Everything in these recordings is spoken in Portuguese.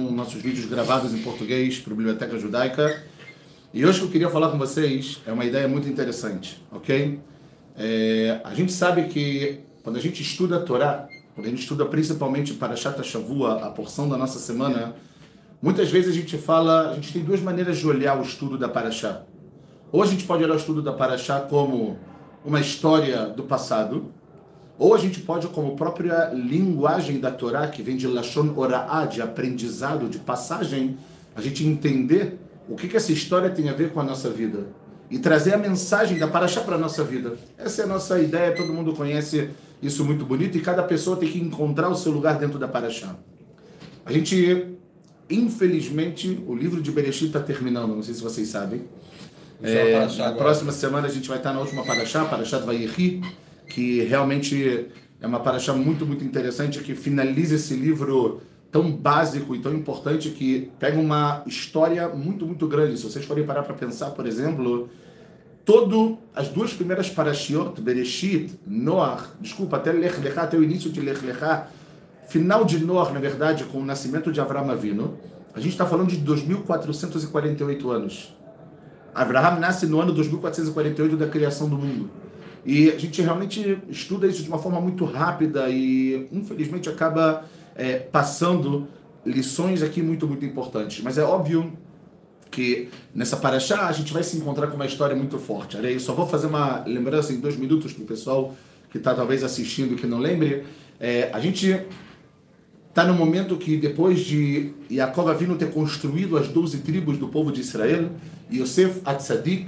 nossos vídeos gravados em português para a Biblioteca Judaica. E hoje que eu queria falar com vocês é uma ideia muito interessante, ok? É, a gente sabe que quando a gente estuda a Torá, quando a gente estuda principalmente para Shata Shavua, a porção da nossa semana, muitas vezes a gente fala, a gente tem duas maneiras de olhar o estudo da Parashá. Ou a gente pode olhar o estudo da Parashá como uma história do passado, ou a gente pode, como própria linguagem da Torá, que vem de Lashon Ora'ah, de aprendizado, de passagem, a gente entender o que, que essa história tem a ver com a nossa vida. E trazer a mensagem da Paraxá para a nossa vida. Essa é a nossa ideia, todo mundo conhece isso muito bonito, e cada pessoa tem que encontrar o seu lugar dentro da Paraxá. A gente, infelizmente, o livro de Bereshit está terminando, não sei se vocês sabem. É, na próxima semana a gente vai estar na última Paraxá, Paraxá Vayechi, que realmente é uma paraxá muito, muito interessante, que finaliza esse livro tão básico e tão importante que pega uma história muito, muito grande. Se vocês forem parar para pensar, por exemplo, todo as duas primeiras parashiot, Bereshit, Noach, desculpa, até Lech Lechá, até o início de Lech Lechá, final de Noach, na verdade, com o nascimento de Avram Avinu, a gente está falando de 2.448 anos. Abraham nasce no ano 2448 da criação do mundo. E a gente realmente estuda isso de uma forma muito rápida e, infelizmente, acaba é, passando lições aqui muito, muito importantes. Mas é óbvio que nessa paraxá a gente vai se encontrar com uma história muito forte. Eu só vou fazer uma lembrança em dois minutos para o pessoal que está talvez assistindo que não lembre. É, a gente está no momento que depois de Yaakov vindo ter construído as 12 tribos do povo de Israel, Yosef Atzadik,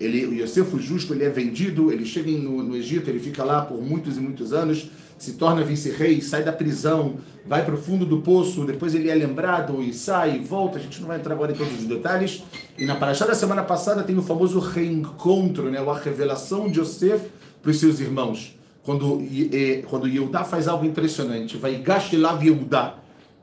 ele, o Yosef, o justo, ele é vendido, ele chega no, no Egito, ele fica lá por muitos e muitos anos, se torna vice-rei, sai da prisão, vai para o fundo do poço, depois ele é lembrado e sai volta. A gente não vai entrar agora em todos os detalhes. E na Paraxá da semana passada tem o famoso reencontro, né, a revelação de Yosef para os seus irmãos. Quando, e, quando Yehudá faz algo impressionante, vai Gashelav Yehudá,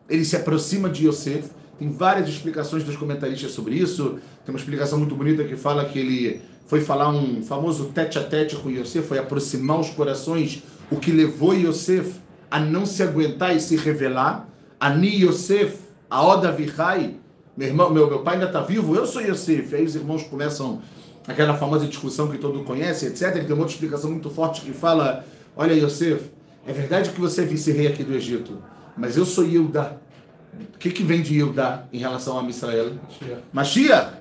ele se aproxima de Yosef tem várias explicações dos comentaristas sobre isso. Tem uma explicação muito bonita que fala que ele foi falar um famoso tete a tete com Yosef, foi aproximar os corações, o que levou Yosef a não se aguentar e se revelar. Ani Yosef, a Oda Vihai, meu irmão, meu, meu pai ainda está vivo, eu sou Yosef. Aí os irmãos começam aquela famosa discussão que todo conhece, etc. Ele tem uma outra explicação muito forte que fala: Olha, Yosef, é verdade que você é vice-rei aqui do Egito, mas eu sou Yehuda. O que, que vem de Yehudá em relação a Israel? Mashiach.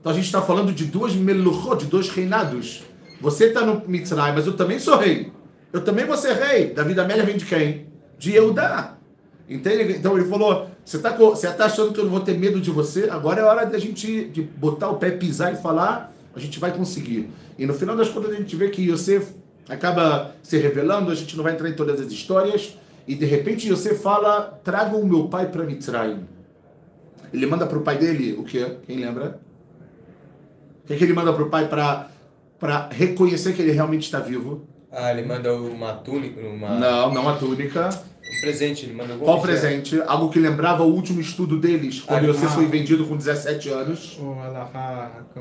Então a gente está falando de duas meluchot, de dois reinados. Você está no Mitzray, mas eu também sou rei. Eu também vou ser rei. Davi da Amélia vem de quem? De Yehudá. Entende? Então ele falou: você está você tá achando que eu não vou ter medo de você? Agora é hora da gente de botar o pé, pisar e falar. A gente vai conseguir. E no final das contas a gente vê que Yosef acaba se revelando. A gente não vai entrar em todas as histórias. E de repente você fala: traga o meu pai para Mitzrayim. Ele manda para o pai dele o quê? Quem lembra? O que, é que ele manda para o pai para reconhecer que ele realmente está vivo? Ah, ele manda uma túnica? Uma... Não, não a túnica. Presente, ele manda Qual presente? Algo que lembrava o último estudo deles, quando ah, você ah. foi vendido com 17 anos.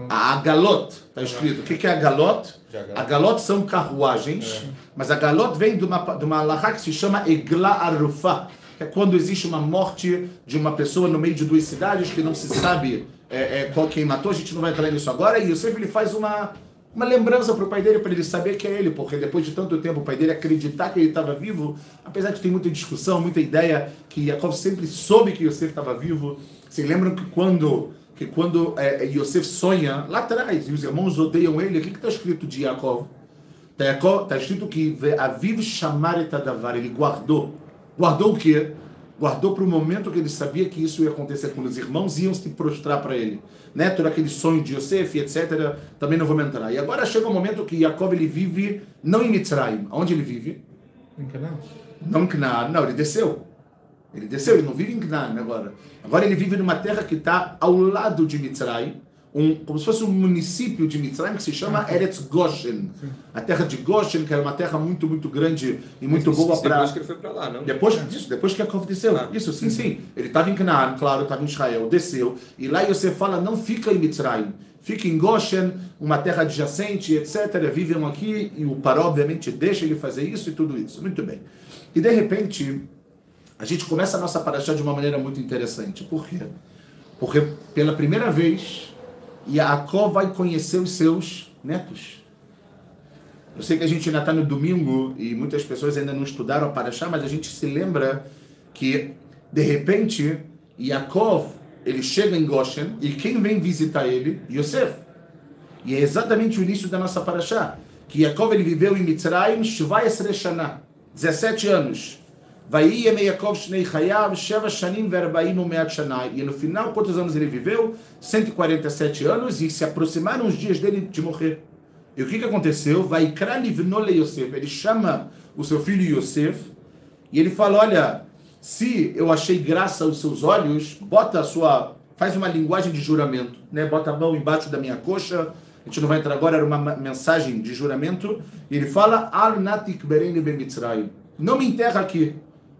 A Agalot, está escrito. O que é Agalot? Agalot são carruagens, é. mas Agalot vem de uma, de uma alahá que se chama Egla Arufá, que é quando existe uma morte de uma pessoa no meio de duas cidades que não se sabe é, é, qual quem matou, a gente não vai entrar nisso agora, e Yosef ele faz uma uma lembrança para o pai dele, para ele saber que é ele, porque depois de tanto tempo o pai dele acreditar que ele estava vivo, apesar de ter muita discussão, muita ideia que Yaakov sempre soube que Yosef estava vivo. Vocês lembram que quando que quando é, Yosef sonha lá atrás e os irmãos odeiam ele, o que está escrito de Yaakov? Está tá escrito que Aviv chamar etadavar, ele guardou. Guardou o quê? Guardou para o momento que ele sabia que isso ia acontecer quando os irmãos iam se prostrar para ele. Né? Todo aquele sonho de Yosef, etc. Também não vamos entrar. E agora chega o momento que Jacob ele vive não em Mitzrayim. Onde ele vive? Em Canaã. Não em Canaã. Não, ele desceu. Ele desceu, ele não vive em Canaã agora. Agora ele vive numa terra que está ao lado de Mitzrayim um, como se fosse um município de Mitzrayim que se chama Eretz Goshen. A terra de Goshen, que era uma terra muito, muito grande e muito boa para... Depois que ele foi para lá, não? Depois disso, depois que Yaakov desceu. Ah. Isso, sim, sim. Ele estava em Canaã, claro, estava em Israel, desceu. E lá você fala, não fica em Mitzrayim. Fica em Goshen, uma terra adjacente, etc. Vivem aqui e o Paró, obviamente, deixa ele fazer isso e tudo isso. Muito bem. E de repente, a gente começa a nossa paraxá de uma maneira muito interessante. Por quê? Porque pela primeira vez, Yaakov vai conhecer os seus netos. Eu sei que a gente ainda está no domingo e muitas pessoas ainda não estudaram a paraxá, mas a gente se lembra que, de repente, Yaakov, ele chega em Goshen e quem vem visitar ele? Yosef. E é exatamente o início da nossa paraxá. Que Yaakov ele viveu em Mitzrayim, Shvayesre Shana, 17 anos. Vai Yaakov Shnei Chayav, Sheva Shanim Verbaim Umeat Shana. E no final, quantos anos ele viveu? 147 anos e se aproximaram os dias dele de morrer. E o que, que aconteceu? Vai Livnole Yosef. Ele chama o seu filho Yosef e ele fala: Olha, se eu achei graça aos seus olhos, bota a sua. Faz uma linguagem de juramento, né? Bota a mão embaixo da minha coxa. A gente não vai entrar agora, era uma mensagem de juramento. E ele fala: Al natik Não me enterra aqui.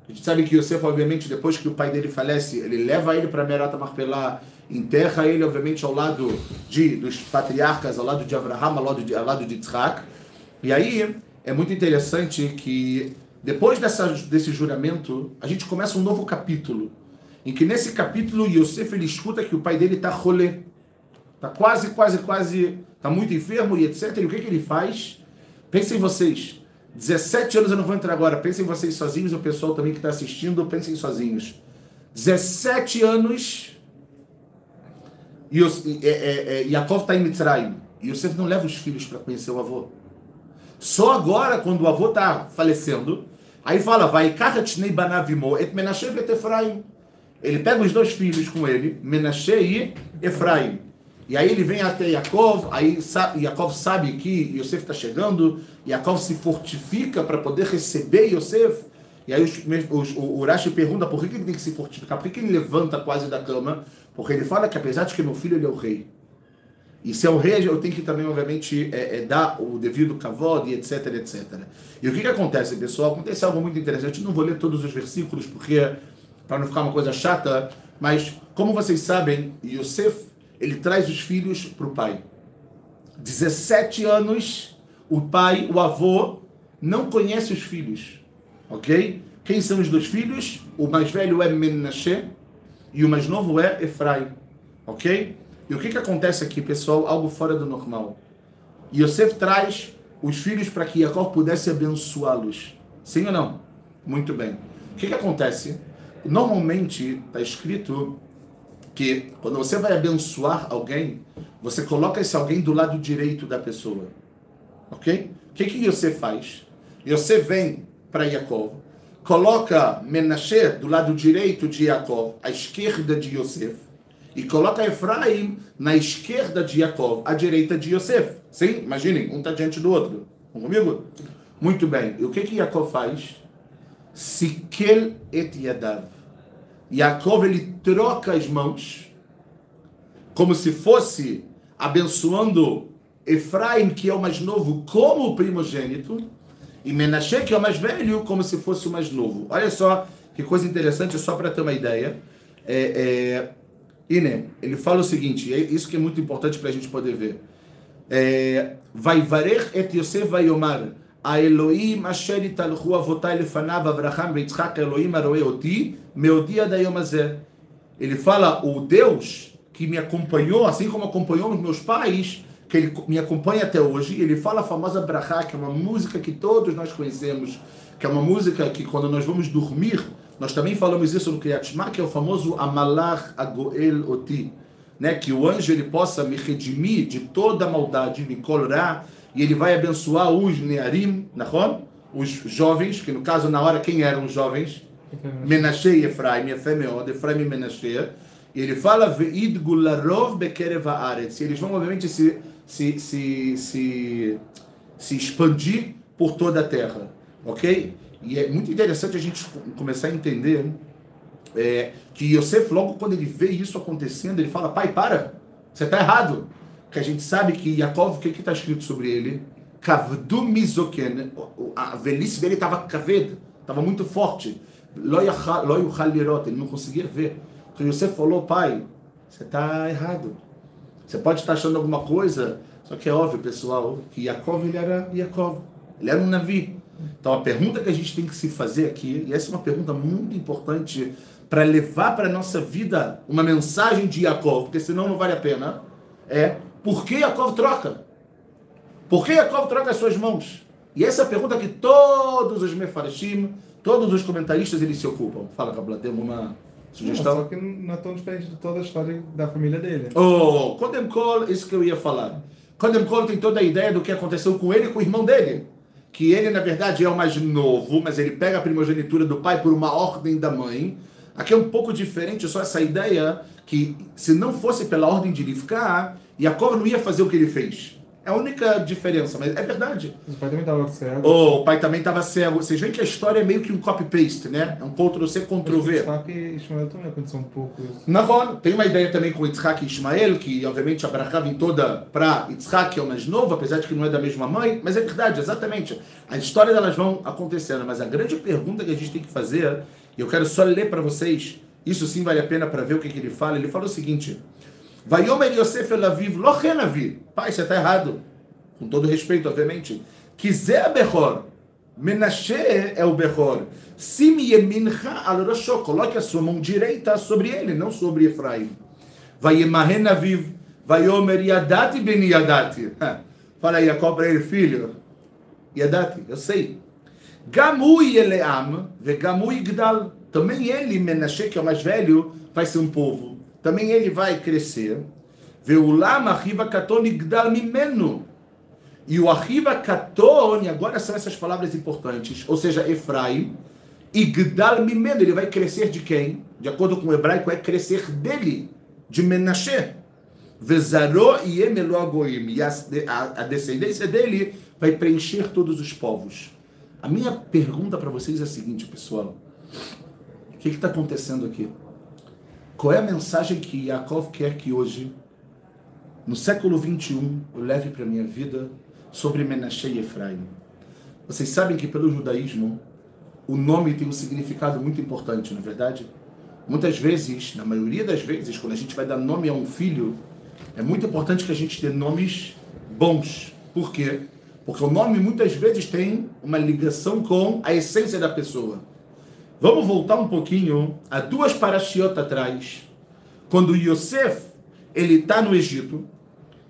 A gente sabe que Yosef, obviamente, depois que o pai dele falece, ele leva ele para Merata Marpelá, enterra ele, obviamente, ao lado de, dos patriarcas, ao lado de Abraham, ao lado de, ao lado de Yitzhak. E aí é muito interessante que depois dessa, desse juramento, a gente começa um novo capítulo. Em que nesse capítulo Yosef ele escuta que o pai dele está rolê. Está quase, quase, quase, está muito enfermo e etc. E o que, que ele faz? Pensem vocês. 17 anos eu não vou entrar agora. Pensem vocês sozinhos, o pessoal também que está assistindo, pensem sozinhos. 17 anos. E, é, é, Yaakov está em Mitzrayim. E Yosef não leva os filhos para conhecer o avô. Só agora, quando o avô está falecendo, aí fala, vai et Efraim. Ele pega os dois filhos com ele, Menashe e Efraim. E aí ele vem até Yaakov, aí Yaakov sabe que Yosef está chegando, Yaakov se fortifica para poder receber Yosef. E aí os, os, o Urashi pergunta por que ele tem que se fortificar, por que ele levanta quase da cama? Porque ele fala que apesar de que meu filho ele é o rei, e se é o rei, eu tenho que também, obviamente, é, é dar o devido kavod e etc, etc. E o que, que acontece, pessoal? Acontece algo muito interessante. Eu não vou ler todos os versículos, porque para não ficar uma coisa chata, mas como vocês sabem, Yosef ele traz os filhos para o pai. 17 anos, o pai, o avô, não conhece os filhos. Ok? Quem são os dois filhos? O mais velho é Menashe e o mais novo é Efraim. Ok? E o que, que acontece aqui, pessoal? Algo fora do normal. Yosef traz os filhos para que Jacob pudesse abençoá-los. Sim ou não? Muito bem. O que, que acontece? Normalmente está escrito que quando você vai abençoar alguém, você coloca esse alguém do lado direito da pessoa. Ok? O que, que você faz? Você vem para Yaakov, coloca Menashe do lado direito de Yaakov, à esquerda de Yosef, e coloca Efraim na esquerda de Yaakov, à direita de Yosef. Sim? Imaginem, um está diante do outro. Vão comigo? Muito bem. E o que que Yaakov faz? Sikel et Yadav. Yaakov ele troca as mãos, como se fosse abençoando Efraim, que é o mais novo, como o primogênito, e Menashe, que é o mais velho, como se fosse o mais novo. Olha só que coisa interessante, só para ter uma ideia. É, é, ele fala o seguinte, é isso que é muito importante para a gente poder ver. É, vai varer et Yosef vai omar האלוהים אשר התהלכו אבותיי לפניו, אברהם ויצחק, האלוהים הרואה אותי, מהודיע עד היום הזה. Ele fala, o Deus que me acompanhou, assim como acompanhou os meus pais, que ele me acompanha até hoje, ele fala a famosa Brachá, que é uma música que todos nós conhecemos, que é uma música que quando nós vamos dormir, nós também falamos isso no Kriyat Shema, que é o famoso Amalach Agoel Oti, né? que o anjo ele possa me redimir de toda a maldade, me colorar, e ele vai abençoar os Nearim, Nahon, os jovens, que no caso, na hora, quem eram os jovens? Menashe e Efraim, Efemeod, Efraim e Menashe. E ele fala, Ve'id gularov bekerev haaretz. E eles vão, obviamente, se, se, se, se, se expandir por toda a terra. Ok? E é muito interessante a gente começar a entender é, que Yosef, logo quando ele vê isso acontecendo, ele fala, pai, para, você está errado que a gente sabe que Yaakov, o que está escrito sobre ele? Kavdu a velhice dele estava kaved, estava muito forte. Ele não conseguia ver. Então Yosef falou, pai, você está errado. Você pode estar achando alguma coisa, só que é óbvio, pessoal, que Yaakov ele era Yaakov. Ele era um navi. Então a pergunta que a gente tem que se fazer aqui, e essa é uma pergunta muito importante para levar para a nossa vida uma mensagem de Yaakov, porque senão não vale a pena, é por que Yaakov troca? Por que Yaakov troca as suas mãos? E essa é a pergunta que todos os mefarshim, todos os comentaristas, eles se ocupam. Fala, Kabla, temos uma sugestão? Não, só que não é tão diferente de toda a história da família dele. Oh, Kodem Kol, isso que eu ia falar. Kodem Kol tem toda a ideia do que aconteceu com ele e com o irmão dele. Que ele, na verdade, é o mais novo, mas ele pega a primogenitura do pai por uma ordem da mãe. Aqui é um pouco diferente, só essa ideia que se não fosse pela ordem de Rivka, Yaakov não ia fazer o que ele fez. É a única diferença, mas é verdade. O pai também estava cego. Oh, o pai também estava cego. Vocês veem que a história é meio que um copy-paste, né? É um Ctrl-C, Ctrl-V. Isaac e Ismael também aconteceu um pouco isso. Não, tem uma ideia também com Yitzhak e Ismael, que obviamente a Baracá vem toda para Yitzhak, que é o mais novo, apesar de que não é da mesma mãe, mas é verdade, exatamente. A história delas vão acontecendo, mas a grande pergunta que a gente tem que fazer, e eu quero só ler para vocês, isso sim vale a pena para ver o que, que ele fala. Ele fala o seguinte: Vayomer Yosef El Aviv, Lochen Aviv. Pai, você está errado. Com todo respeito, obviamente. Quiser Bechor. Menashe é o Bechor. Sim Yemincha al Roshó. Coloque a sua mão direita sobre ele, não sobre Efraim. Vayemahen Aviv. Vayomer Yadati Ben Yadati. Fala aí, Jacob para ele, filho. Yadati, eu sei. Gamu Yeleam. Vegamu Yigdal. Também ele, Menashe, que é o mais velho, vai ser um povo também ele vai crescer. Veulam Achiva Katon Igdal Mimenu. E o Achiva Katon, agora são essas palavras importantes, ou seja, Efraim, Igdal Mimenu, ele vai crescer de quem? De acordo com o hebraico, é crescer dele, de Menashe. Vezaró e Emeloagoim. E a descendência dele vai preencher todos os povos. A minha pergunta para vocês é a seguinte, pessoal. O que está acontecendo aqui? Qual é a mensagem que Yaakov quer que hoje, no século 21, eu leve para a minha vida sobre Menashe e Efraim? Vocês sabem que pelo judaísmo, o nome tem um significado muito importante, não é verdade? Muitas vezes, na maioria das vezes, quando a gente vai dar nome a um filho, é muito importante que a gente dê nomes bons. Por quê? Porque o nome muitas vezes tem uma ligação com a essência da pessoa. Vamos voltar um pouquinho a duas parashiot atrás, quando Yosef ele está no Egito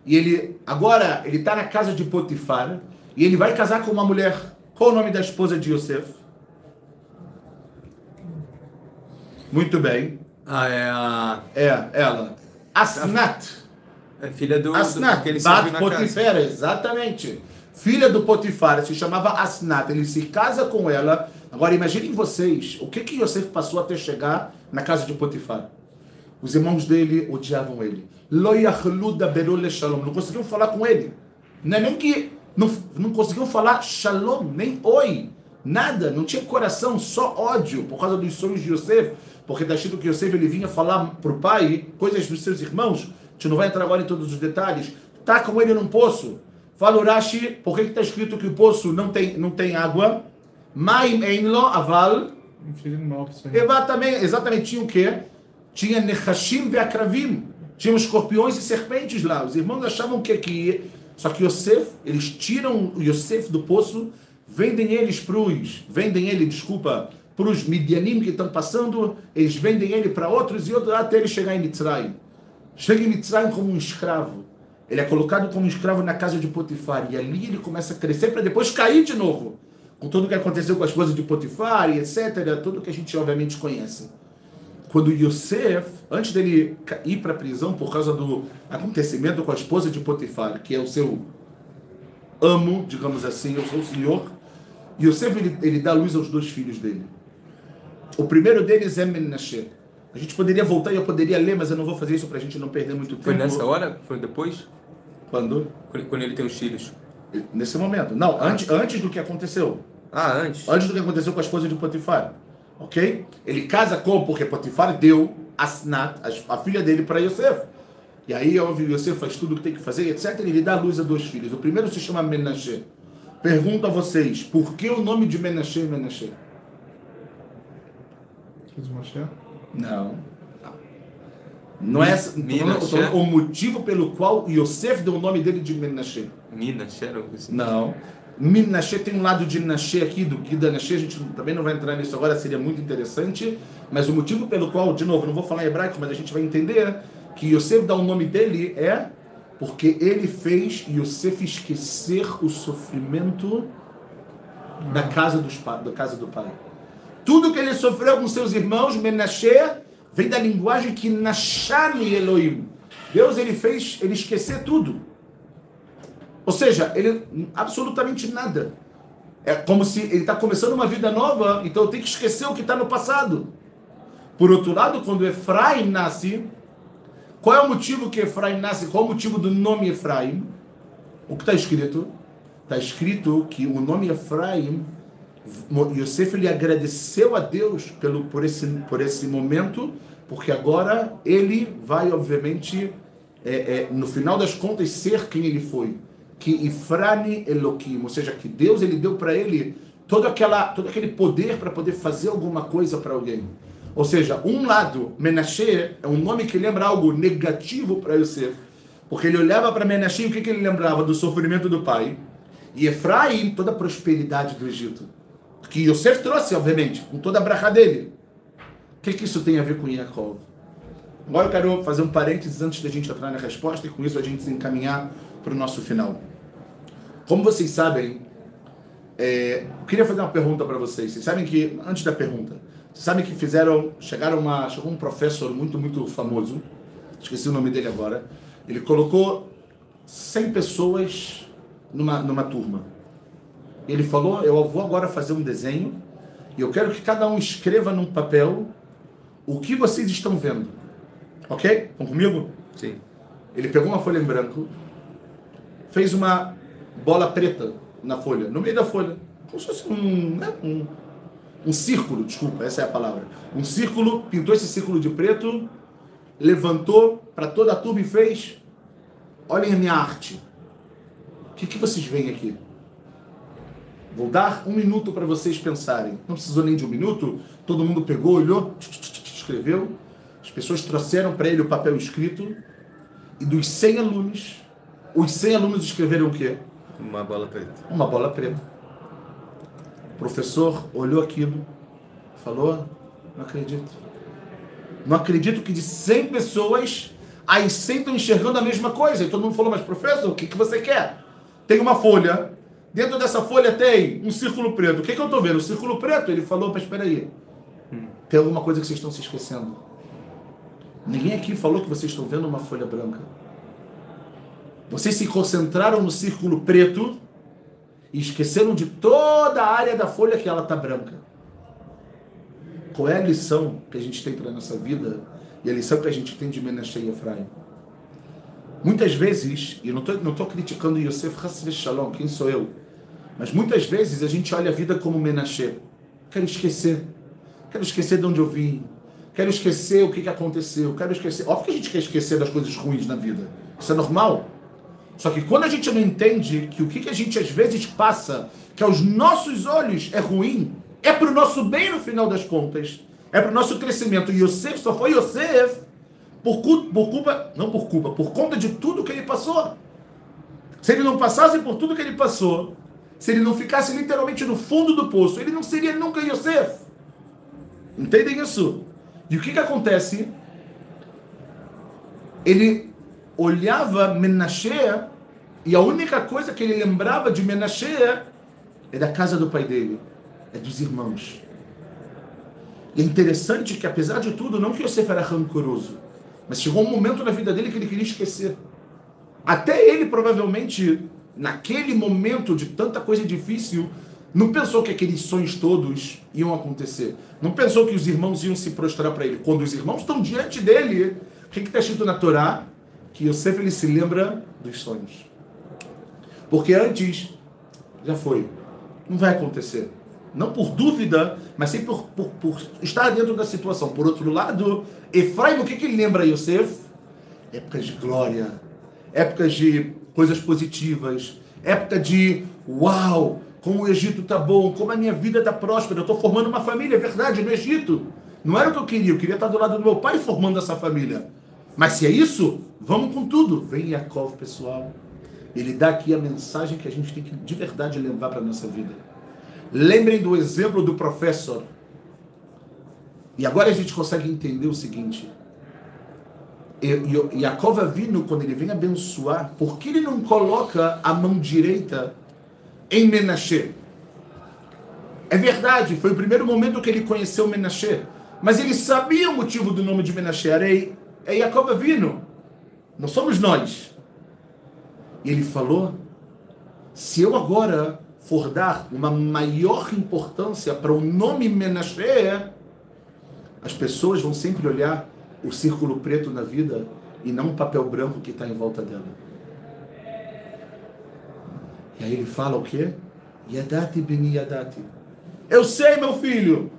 e ele agora ele está na casa de Potifar e ele vai casar com uma mulher. Qual o nome da esposa de Yosef? Muito bem. Ah, é a. É, ela. Asnat. É filha do. Asnat. do Bat casa. exatamente. Filha do Potifar, se chamava Asnat. Ele se casa com ela. Agora imaginem vocês, o que que Yosef passou até chegar na casa de Potifar? Os irmãos dele odiavam ele. Não conseguiam falar com ele. Não é nem que não, não conseguiam falar shalom, nem oi. Nada, não tinha coração, só ódio por causa dos sonhos de Yosef. Porque está escrito que Yosef ele vinha falar para o pai coisas dos seus irmãos. A gente não vai entrar agora em todos os detalhes. Tá com ele num poço. Fala Urashi, por que está escrito que o poço não tem, não tem água? Maim enlo aval. Isso aí. Exatamente, exatamente. Tinha o quê? Tinha Nechashim e Akravim. Tinha escorpiões e serpentes lá. Os irmãos achavam que aqui. Só que Yosef, eles tiram Yosef do poço, vendem eles para os. Vendem ele, desculpa, para os Midianim que estão passando, eles vendem ele para outros e outros até ele chegar em Mitzrayim. Chega em Mitzrayim como um escravo. Ele é colocado como um escravo na casa de Potifar. E ali ele começa a crescer para depois cair de novo. Com tudo o que aconteceu com as coisas de Potifar e etc. Tudo que a gente obviamente conhece. Quando Yosef, antes dele ir para a prisão por causa do acontecimento com a esposa de Potifar, que é o seu amo, digamos assim, o seu senhor, Yosef ele, ele dá luz aos dois filhos dele. O primeiro deles é Menashe. A gente poderia voltar e eu poderia ler, mas eu não vou fazer isso para a gente não perder muito tempo. Foi nessa hora? Foi depois? Quando quando ele tem os filhos. Nesse momento. Não, antes, antes do que aconteceu. Ah, antes. Antes do que aconteceu com a esposa de Potifar. Ok? Ele casa com, porque Potifar deu Asnat, a, a filha dele, para Yosef. E aí, óbvio, Yosef faz tudo o que tem que fazer, etc. Ele dá luz a dois filhos. O primeiro se chama Menashe. Pergunto a vocês, por que o nome de Menashe é Menashe? Moshe. Não. É Menashe? o motivo pelo qual Yosef deu o nome dele de Menashe. Minas, era algo assim. Não. Minashe tem um lado de Nashe aqui, do Guida Nashe, a gente também não vai entrar nisso agora, seria muito interessante, mas o motivo pelo qual, de novo, não vou falar em hebraico, mas a gente vai entender que Yosef dá o nome dele é porque ele fez Yosef esquecer o sofrimento da casa, dos, da casa do pai. Tudo que ele sofreu com seus irmãos, Menashe, vem da linguagem que Nashani Elohim. Deus ele fez ele esquecer tudo. Ou seja, ele absolutamente nada. É como se ele está começando uma vida nova, então tenho que esquecer o que está no passado. Por outro lado, quando Efraim nasce, qual é o motivo que Efraim nasce? Qual é o motivo do nome Efraim? O que está escrito? Está escrito que o nome Efraim, Yosef ele agradeceu a Deus pelo, por, esse, por esse momento, porque agora ele vai, obviamente, é, é, no final das contas, ser quem ele foi. Que Ifrani Elohim, ou seja, que Deus ele deu para ele todo, aquela, todo aquele poder para poder fazer alguma coisa para alguém. Ou seja, um lado, Menashe, é um nome que lembra algo negativo para Yosef, porque ele olhava para Menashe e o que, que ele lembrava? Do sofrimento do pai. E Efraim, toda a prosperidade do Egito. Que Yosef trouxe, obviamente, com toda a bracha dele. O que, que isso tem a ver com Yaakov? Agora eu quero fazer um parênteses antes da gente entrar na resposta e com isso a gente se encaminhar para o nosso final. Como vocês sabem, é, eu queria fazer uma pergunta para vocês. Vocês sabem que, antes da pergunta, vocês sabem que fizeram, chegaram uma, chegou um professor muito, muito famoso, esqueci o nome dele agora, ele colocou 100 pessoas numa, numa turma. Ele falou, eu vou agora fazer um desenho e eu quero que cada um escreva num papel o que vocês estão vendo. Ok? Estão comigo? Sim. Ele pegou uma folha em branco, fez uma bola preta na folha, no meio da folha. Como se fosse um, né, um, um círculo, desculpa, essa é a palavra. Um círculo, pintou esse círculo de preto, levantou para toda a turma e fez: Olhem a minha arte. O que, que vocês veem aqui? Vou dar um minuto para vocês pensarem. Não precisou nem de um minuto. Todo mundo pegou, olhou, escreveu. As pessoas trouxeram para ele o papel escrito. E dos 100 alunos, os 100 alunos escreveram o quê? Uma bola preta. Uma bola preta. O professor olhou aquilo, falou: Não acredito. Não acredito que de 100 pessoas, as 100 estão enxergando a mesma coisa. E todo mundo falou: Mas professor, o que, que você quer? Tem uma folha. Dentro dessa folha tem um círculo preto. O que, que eu estou vendo? O círculo preto. Ele falou: Mas espera aí. Tem alguma coisa que vocês estão se esquecendo. Ninguém aqui falou que vocês estão vendo uma folha branca. Vocês se concentraram no círculo preto e esqueceram de toda a área da folha que ela está branca. Qual é a lição que a gente tem para a nossa vida e a lição que a gente tem de Menashe e Efraim? Muitas vezes, e não estou não tô criticando Yosef Hassve Shalom, quem sou eu? Mas muitas vezes a gente olha a vida como Menashe. Quero esquecer. Quero esquecer de onde eu vim. Quero esquecer o que, que aconteceu. Quero esquecer. Óbvio que a gente quer esquecer das coisas ruins na vida. Isso é normal. Só que quando a gente não entende que o que, que a gente às vezes passa, que aos nossos olhos é ruim, é para o nosso bem no final das contas, é para o nosso crescimento. Yosef só foi Yosef por, por culpa, não por culpa, por conta de tudo que ele passou. Se ele não passasse por tudo que ele passou, se ele não ficasse literalmente no fundo do poço, ele não seria nunca Yosef. Entendem isso? E o que, que acontece? Ele olhava Menashe e a única coisa que ele lembrava de Menashe é da casa do pai dele, é dos irmãos. E é interessante que, apesar de tudo, não que Yosef era rancoroso, mas chegou um momento na vida dele que ele queria esquecer. Até ele, provavelmente, naquele momento de tanta coisa difícil, não pensou que aqueles sonhos todos iam acontecer. Não pensou que os irmãos iam se prostrar para ele. Quando os irmãos estão diante dele, o que está escrito na Torá? Que Yosef ele se lembra dos sonhos. Porque antes, já foi. Não vai acontecer. Não por dúvida, mas sim por, por, por estar dentro da situação. Por outro lado, Efraim, o que, que ele lembra Yosef? Épocas de glória, épocas de coisas positivas, época de uau, como o Egito tá bom, como a minha vida tá próspera, eu estou formando uma família, é verdade, no Egito. Não era o que eu queria, eu queria estar do lado do meu pai formando essa família. Mas se é isso, vamos com tudo. Vem Yaakov, pessoal. ele dá aqui a mensagem que a gente tem que de verdade levar para nossa vida. Lembrem do exemplo do professor. E agora a gente consegue entender o seguinte. Yaakov vindo quando ele vem abençoar, por que ele não coloca a mão direita em Menashe? É verdade, foi o primeiro momento que ele conheceu Menashe. Mas ele sabia o motivo do nome de Menashe. Arei, é Jacob vindo. Não somos nós. E ele falou: se eu agora for dar uma maior importância para o nome Menashe, as pessoas vão sempre olhar o círculo preto na vida e não o papel branco que está em volta dela. E aí ele fala o quê? Yadati beni yadati. Eu sei, meu filho.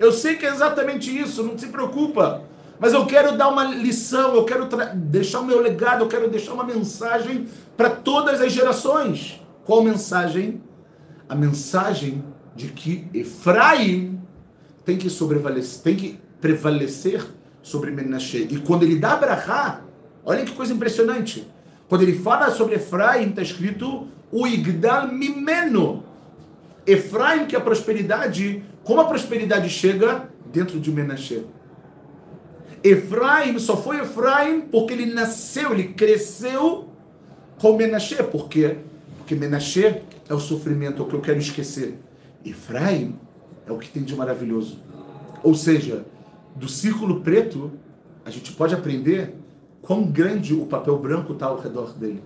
Eu sei que é exatamente isso, não se preocupa. Mas eu quero dar uma lição, eu quero deixar o meu legado, eu quero deixar uma mensagem para todas as gerações. Qual mensagem? A mensagem de que Efraim tem que sobrevalecer, tem que prevalecer sobre Menashe. E quando ele dá Brahá, olha que coisa impressionante. Quando ele fala sobre Efraim, está escrito o Igdal Mimeno. Efraim, que é a prosperidade, como a prosperidade chega dentro de Menashe. Efraim só foi Efraim porque ele nasceu, ele cresceu com Menashe. Por quê? Porque Menashe é o sofrimento, é o que eu quero esquecer. Efraim é o que tem de maravilhoso. Ou seja, do círculo preto, a gente pode aprender quão grande o papel branco está ao redor dele.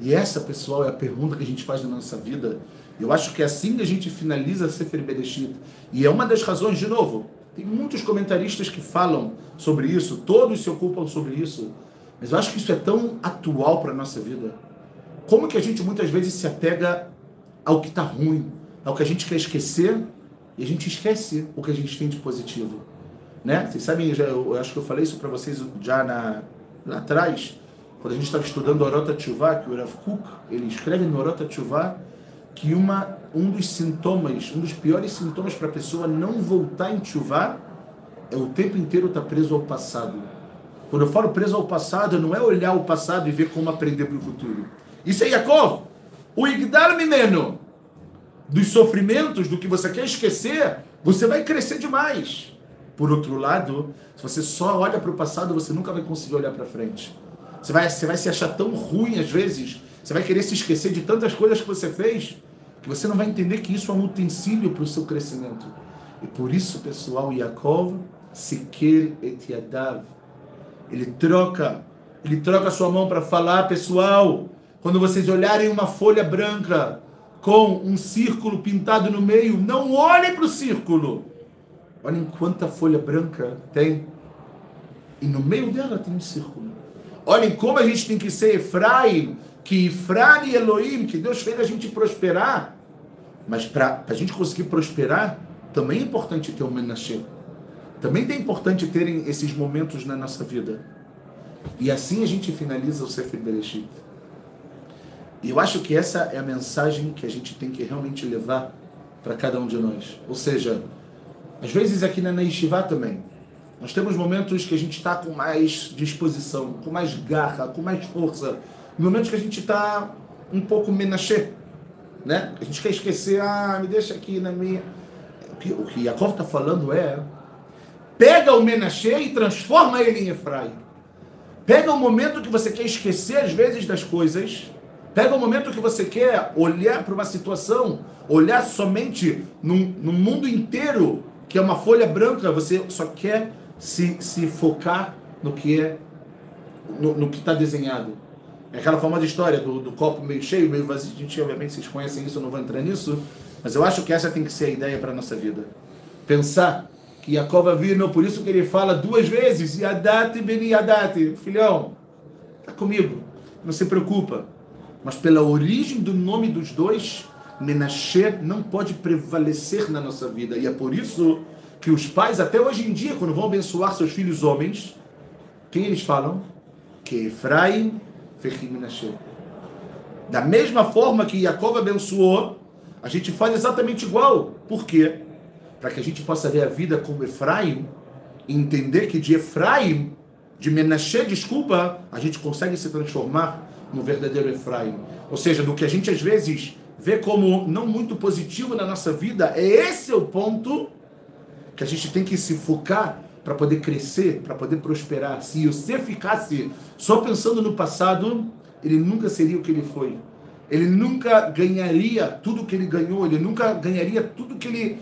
E essa, pessoal, é a pergunta que a gente faz na nossa vida eu acho que é assim que a gente finaliza Sefer Bereshit. E é uma das razões, de novo, tem muitos comentaristas que falam sobre isso, todos se ocupam sobre isso. Mas eu acho que isso é tão atual para a nossa vida. Como que a gente muitas vezes se apega ao que está ruim, ao que a gente quer esquecer, e a gente esquece o que a gente tem de positivo. Né? Vocês sabem, eu, já, eu acho que eu falei isso para vocês já na, lá atrás, quando a gente estava estudando Orota Tchuvah, que o Rav Kuk, ele escreve no Orota Tchuvah, que uma, um dos sintomas, um dos piores sintomas para a pessoa não voltar em chuvar é o tempo inteiro estar tá preso ao passado. Quando eu falo preso ao passado, não é olhar o passado e ver como aprender para o futuro. Isso é Yaakov. O Igdar Mimeno. Dos sofrimentos, do que você quer esquecer, você vai crescer demais. Por outro lado, se você só olha para o passado, você nunca vai conseguir olhar para frente. Você vai, você vai se achar tão ruim às vezes você vai querer se esquecer de tantas coisas que você fez que você não vai entender que isso é um utensílio para o seu crescimento. E por isso, pessoal, Yaakov, Sekel et Yadav, ele troca, ele troca a sua mão para falar, pessoal, quando vocês olharem uma folha branca com um círculo pintado no meio, não olhem para o círculo. Olhem quanta folha branca tem. E no meio dela tem um círculo. Olhem como a gente tem que ser Efraim, que Ifrani e Elohim, que Deus fez a gente prosperar, mas para a gente conseguir prosperar, também é importante ter um Menashe. Também é importante terem esses momentos na nossa vida. E assim a gente finaliza o Sefer Bereshit. E eu acho que essa é a mensagem que a gente tem que realmente levar para cada um de nós. Ou seja, às vezes aqui na Yeshiva também, nós temos momentos que a gente está com mais disposição, com mais garra, com mais força, no momento que a gente está um pouco menachê, né? A gente quer esquecer, ah, me deixa aqui na minha. O que, o que Yaakov está falando é: pega o menachê e transforma ele em Efraim. Pega o momento que você quer esquecer, às vezes, das coisas. Pega o momento que você quer olhar para uma situação, olhar somente no mundo inteiro, que é uma folha branca, você só quer se, se focar no que é no, no que está desenhado. É aquela famosa história do, do, copo meio cheio, meio vazio. A gente, obviamente, vocês conhecem isso, eu não vou entrar nisso. Mas eu acho que essa tem que ser a ideia para a nossa vida. Pensar que Jacob vindo, por isso que ele fala duas vezes, Yadati ben Yadati. Filhão, tá comigo, não se preocupa. Mas pela origem do nome dos dois, Menashe não pode prevalecer na nossa vida. E é por isso que os pais, até hoje em dia, quando vão abençoar seus filhos homens, quem eles falam? Que Efraim da mesma forma que Jacob abençoou, a gente faz exatamente igual. Por quê? Para que a gente possa ver a vida como Efraim, e entender que de Efraim, de Menashe, desculpa, a gente consegue se transformar no verdadeiro Efraim. Ou seja, do que a gente às vezes vê como não muito positivo na nossa vida, é esse o ponto que a gente tem que se focar para poder crescer, para poder prosperar. Se você ficasse só pensando no passado, ele nunca seria o que ele foi. Ele nunca ganharia tudo que ele ganhou, ele nunca ganharia tudo que ele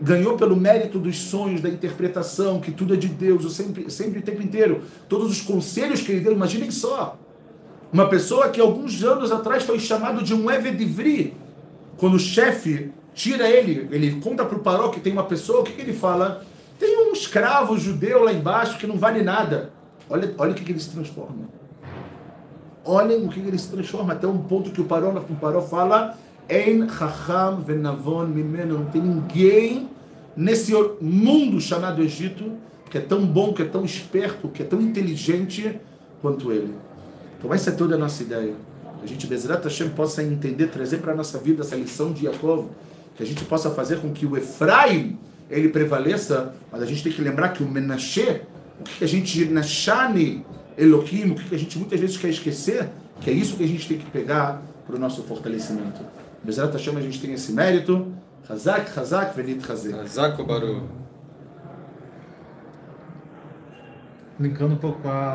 ganhou pelo mérito dos sonhos, da interpretação, que tudo é de Deus, sempre, sempre o tempo inteiro. Todos os conselhos que ele deu, imaginem só. Uma pessoa que alguns anos atrás foi chamado de um Evedivri, quando o chefe tira ele, ele conta para o paró que tem uma pessoa, o que, que ele fala? Tem um escravo judeu lá embaixo que não vale nada. Olha, olha o que, que ele se transforma. Olhem o que, que ele se transforma, até um ponto que o paró, o paró fala Ein Chacham Venavon Mimeno. Não tem ninguém nesse mundo chamado Egito que é tão bom, que é tão esperto, que é tão inteligente quanto ele. Então essa é toda a nossa ideia. Que a gente, Bezerra Hashem, possa entender, trazer para a nossa vida essa lição de Yaakov, que a gente possa fazer com que o Efraim ele prevaleça, mas a gente tem que lembrar que o Menashe, o que a gente, Nashani Elohim, o que a gente muitas vezes quer esquecer, que é isso que a gente tem que pegar para o nosso fortalecimento. Bezerra Hashem, a gente tem esse mérito. Hazak, Hazak, Venit Hazek. Hazak, Baru. Linkando um pouco a